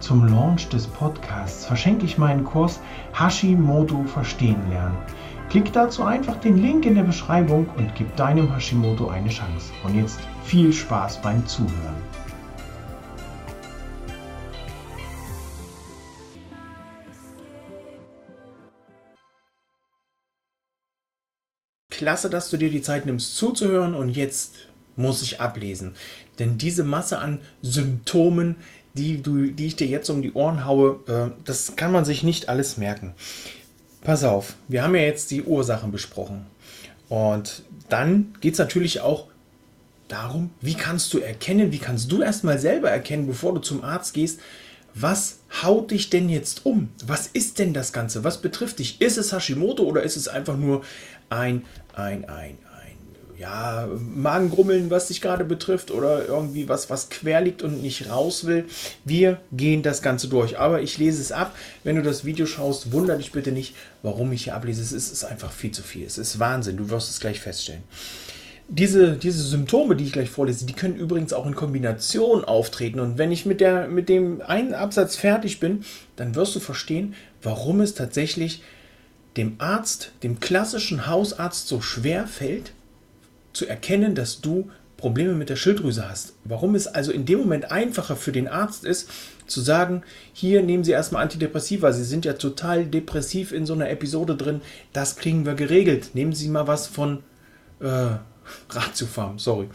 Zum Launch des Podcasts verschenke ich meinen Kurs Hashimoto Verstehen lernen. Klick dazu einfach den Link in der Beschreibung und gib deinem Hashimoto eine Chance. Und jetzt viel Spaß beim Zuhören. Klasse, dass du dir die Zeit nimmst zuzuhören und jetzt muss ich ablesen. Denn diese Masse an Symptomen, die, du, die ich dir jetzt um die Ohren haue, äh, das kann man sich nicht alles merken. Pass auf, wir haben ja jetzt die Ursachen besprochen. Und dann geht es natürlich auch darum, wie kannst du erkennen, wie kannst du erstmal selber erkennen, bevor du zum Arzt gehst, was haut dich denn jetzt um? Was ist denn das Ganze? Was betrifft dich? Ist es Hashimoto oder ist es einfach nur ein, ein, ein, ja, Magengrummeln, was dich gerade betrifft oder irgendwie was, was quer liegt und nicht raus will. Wir gehen das Ganze durch. Aber ich lese es ab. Wenn du das Video schaust, wundere dich bitte nicht, warum ich hier ablese. Es ist, ist einfach viel zu viel. Es ist Wahnsinn. Du wirst es gleich feststellen. Diese, diese Symptome, die ich gleich vorlese, die können übrigens auch in Kombination auftreten. Und wenn ich mit, der, mit dem einen Absatz fertig bin, dann wirst du verstehen, warum es tatsächlich dem Arzt, dem klassischen Hausarzt so schwer fällt, zu erkennen, dass du Probleme mit der Schilddrüse hast. Warum es also in dem Moment einfacher für den Arzt ist, zu sagen, hier nehmen Sie erstmal Antidepressiva, Sie sind ja total depressiv in so einer Episode drin, das kriegen wir geregelt. Nehmen Sie mal was von äh, Ratiofarm, sorry,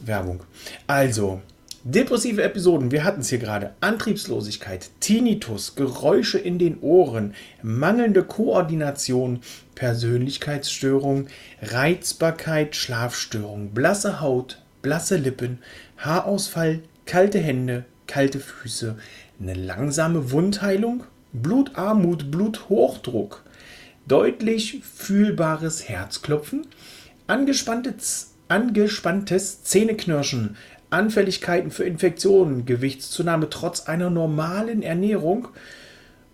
Werbung. Also, Depressive Episoden, wir hatten es hier gerade. Antriebslosigkeit, Tinnitus, Geräusche in den Ohren, mangelnde Koordination, Persönlichkeitsstörung, Reizbarkeit, Schlafstörung, blasse Haut, blasse Lippen, Haarausfall, kalte Hände, kalte Füße, eine langsame Wundheilung, Blutarmut, Bluthochdruck, deutlich fühlbares Herzklopfen, angespanntes, angespanntes Zähneknirschen, Anfälligkeiten für Infektionen, Gewichtszunahme trotz einer normalen Ernährung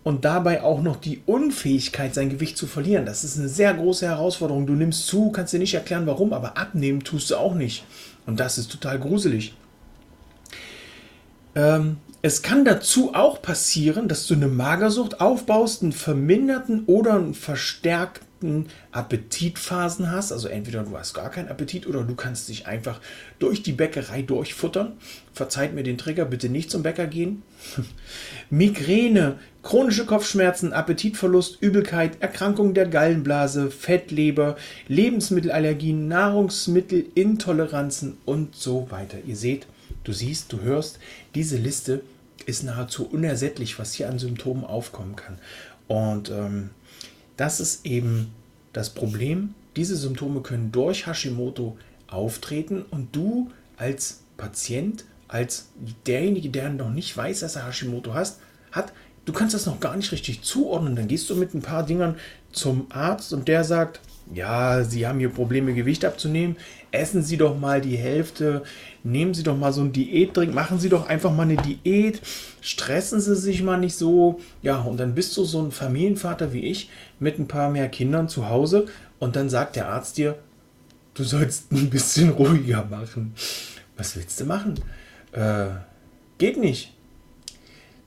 und dabei auch noch die Unfähigkeit, sein Gewicht zu verlieren. Das ist eine sehr große Herausforderung. Du nimmst zu, kannst dir nicht erklären, warum, aber abnehmen tust du auch nicht. Und das ist total gruselig. Ähm, es kann dazu auch passieren, dass du eine Magersucht aufbaust, einen verminderten oder einen verstärkten Appetitphasen hast. Also entweder du hast gar keinen Appetit oder du kannst dich einfach durch die Bäckerei durchfuttern. Verzeiht mir den Trigger, bitte nicht zum Bäcker gehen. Migräne, chronische Kopfschmerzen, Appetitverlust, Übelkeit, Erkrankung der Gallenblase, Fettleber, Lebensmittelallergien, Nahrungsmittelintoleranzen und so weiter. Ihr seht, du siehst, du hörst, diese Liste ist nahezu unersättlich, was hier an Symptomen aufkommen kann. Und ähm, das ist eben das Problem. Diese Symptome können durch Hashimoto auftreten und du als Patient, als derjenige, der noch nicht weiß, dass er Hashimoto hast, hat, du kannst das noch gar nicht richtig zuordnen. Dann gehst du mit ein paar Dingern zum Arzt und der sagt, ja, Sie haben hier Probleme, Gewicht abzunehmen. Essen Sie doch mal die Hälfte. Nehmen Sie doch mal so einen Diätdrink. Machen Sie doch einfach mal eine Diät. Stressen Sie sich mal nicht so. Ja, und dann bist du so ein Familienvater wie ich mit ein paar mehr Kindern zu Hause. Und dann sagt der Arzt dir, du sollst ein bisschen ruhiger machen. Was willst du machen? Äh, geht nicht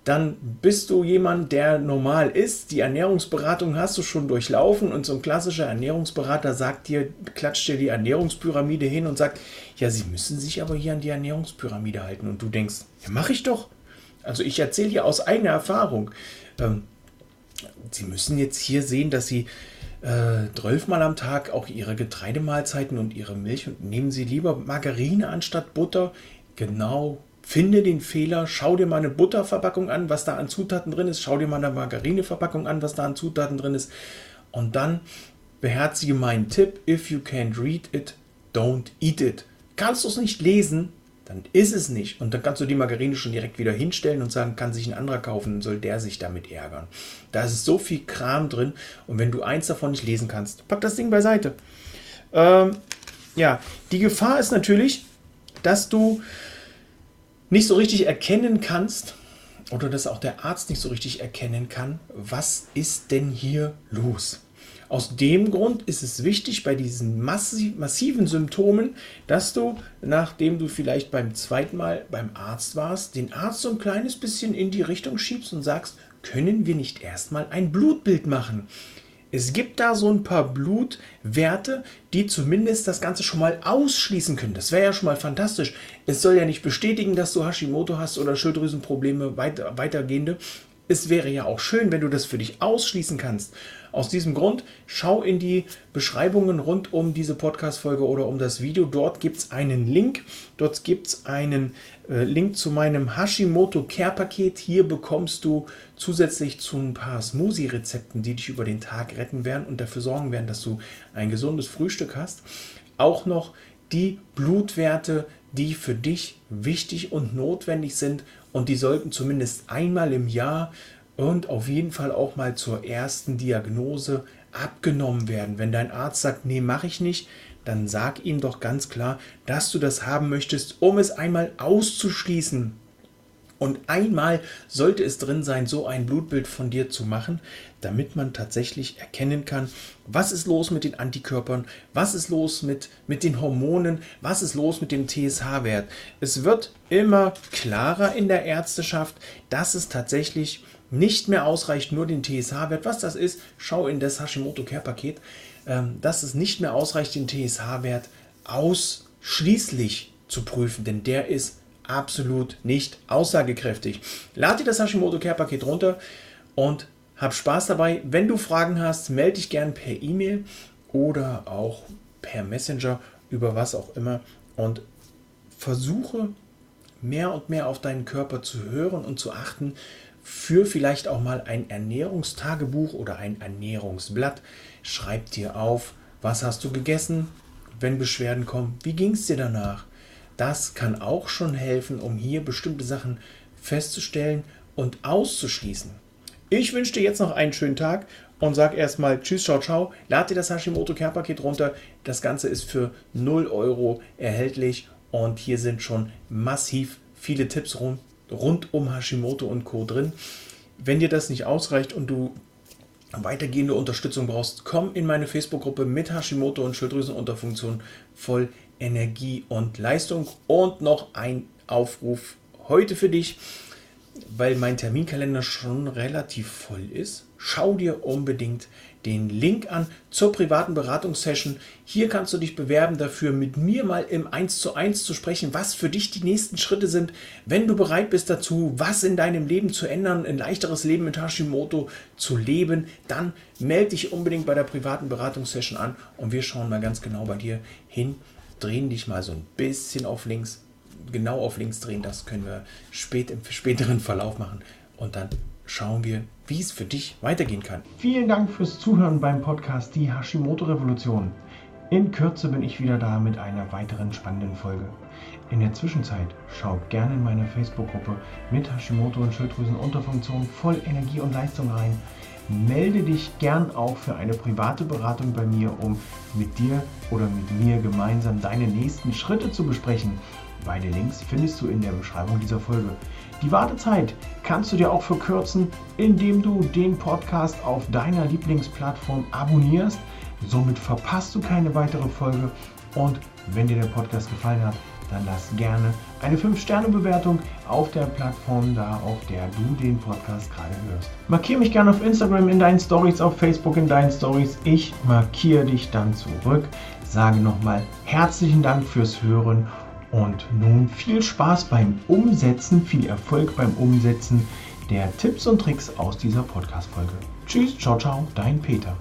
dann bist du jemand, der normal ist. Die Ernährungsberatung hast du schon durchlaufen und so ein klassischer Ernährungsberater sagt dir, klatscht dir die Ernährungspyramide hin und sagt, ja, Sie müssen sich aber hier an die Ernährungspyramide halten. Und du denkst, ja, mache ich doch. Also ich erzähle dir aus eigener Erfahrung. Ähm, Sie müssen jetzt hier sehen, dass Sie äh, zwölfmal am Tag auch Ihre Getreidemahlzeiten und Ihre Milch und nehmen Sie lieber Margarine anstatt Butter. Genau Finde den Fehler, schau dir mal eine Butterverpackung an, was da an Zutaten drin ist, schau dir mal eine Margarineverpackung an, was da an Zutaten drin ist und dann beherzige meinen Tipp, if you can't read it, don't eat it. Kannst du es nicht lesen, dann ist es nicht. Und dann kannst du die Margarine schon direkt wieder hinstellen und sagen, kann sich ein anderer kaufen, soll der sich damit ärgern. Da ist so viel Kram drin und wenn du eins davon nicht lesen kannst, pack das Ding beiseite. Ähm, ja, die Gefahr ist natürlich, dass du nicht so richtig erkennen kannst oder dass auch der Arzt nicht so richtig erkennen kann, was ist denn hier los. Aus dem Grund ist es wichtig bei diesen massiven Symptomen, dass du, nachdem du vielleicht beim zweiten Mal beim Arzt warst, den Arzt so ein kleines bisschen in die Richtung schiebst und sagst, können wir nicht erstmal ein Blutbild machen? Es gibt da so ein paar Blutwerte, die zumindest das Ganze schon mal ausschließen können. Das wäre ja schon mal fantastisch. Es soll ja nicht bestätigen, dass du Hashimoto hast oder Schilddrüsenprobleme weiter, weitergehende. Es wäre ja auch schön, wenn du das für dich ausschließen kannst. Aus diesem Grund schau in die Beschreibungen rund um diese Podcast-Folge oder um das Video. Dort gibt es einen Link. Dort gibt es einen äh, Link zu meinem Hashimoto Care Paket. Hier bekommst du zusätzlich zu ein paar Smoothie-Rezepten, die dich über den Tag retten werden und dafür sorgen werden, dass du ein gesundes Frühstück hast, auch noch die Blutwerte, die für dich wichtig und notwendig sind und die sollten zumindest einmal im Jahr und auf jeden Fall auch mal zur ersten Diagnose abgenommen werden. Wenn dein Arzt sagt, nee, mache ich nicht, dann sag ihm doch ganz klar, dass du das haben möchtest, um es einmal auszuschließen. Und einmal sollte es drin sein, so ein Blutbild von dir zu machen, damit man tatsächlich erkennen kann, was ist los mit den Antikörpern, was ist los mit, mit den Hormonen, was ist los mit dem TSH-Wert. Es wird immer klarer in der Ärzteschaft, dass es tatsächlich nicht mehr ausreicht, nur den TSH-Wert, was das ist, schau in das Hashimoto Care-Paket, ähm, dass es nicht mehr ausreicht, den TSH-Wert ausschließlich zu prüfen, denn der ist absolut nicht aussagekräftig. Lade dir das Hashimoto Care-Paket runter und hab Spaß dabei. Wenn du Fragen hast, melde dich gerne per E-Mail oder auch per Messenger über was auch immer und versuche mehr und mehr auf deinen Körper zu hören und zu achten, für vielleicht auch mal ein Ernährungstagebuch oder ein Ernährungsblatt. Schreib dir auf, was hast du gegessen, wenn Beschwerden kommen, wie ging es dir danach. Das kann auch schon helfen, um hier bestimmte Sachen festzustellen und auszuschließen. Ich wünsche dir jetzt noch einen schönen Tag und sag erstmal Tschüss, ciao, ciao. Lad dir das Hashimoto Care Paket runter. Das Ganze ist für 0 Euro erhältlich und hier sind schon massiv viele Tipps rund rund um Hashimoto und Co. drin. Wenn dir das nicht ausreicht und du weitergehende Unterstützung brauchst, komm in meine Facebook-Gruppe mit Hashimoto und Schilddrüsenunterfunktion voll Energie und Leistung. Und noch ein Aufruf heute für dich, weil mein Terminkalender schon relativ voll ist. Schau dir unbedingt den Link an zur privaten Beratungssession. Hier kannst du dich bewerben dafür, mit mir mal im 1 zu 1 zu sprechen, was für dich die nächsten Schritte sind, wenn du bereit bist dazu, was in deinem Leben zu ändern, ein leichteres Leben mit Hashimoto zu leben, dann melde dich unbedingt bei der privaten Beratungssession an und wir schauen mal ganz genau bei dir hin, drehen dich mal so ein bisschen auf links, genau auf links drehen, das können wir spät im späteren Verlauf machen und dann schauen wir, wie es für dich weitergehen kann. Vielen Dank fürs Zuhören beim Podcast Die Hashimoto Revolution. In Kürze bin ich wieder da mit einer weiteren spannenden Folge. In der Zwischenzeit schau gerne in meiner Facebook-Gruppe mit Hashimoto und Schilddrüsenunterfunktion voll Energie und Leistung rein. Melde dich gern auch für eine private Beratung bei mir, um mit dir oder mit mir gemeinsam deine nächsten Schritte zu besprechen. Beide Links findest du in der Beschreibung dieser Folge. Die Wartezeit kannst du dir auch verkürzen, indem du den Podcast auf deiner Lieblingsplattform abonnierst. Somit verpasst du keine weitere Folge. Und wenn dir der Podcast gefallen hat, dann lass gerne eine 5-Sterne-Bewertung auf der Plattform da, auf der du den Podcast gerade hörst. Markiere mich gerne auf Instagram in deinen Stories, auf Facebook in deinen Stories. Ich markiere dich dann zurück. Sage nochmal herzlichen Dank fürs Hören und nun viel Spaß beim Umsetzen, viel Erfolg beim Umsetzen der Tipps und Tricks aus dieser Podcast-Folge. Tschüss, ciao, ciao, dein Peter.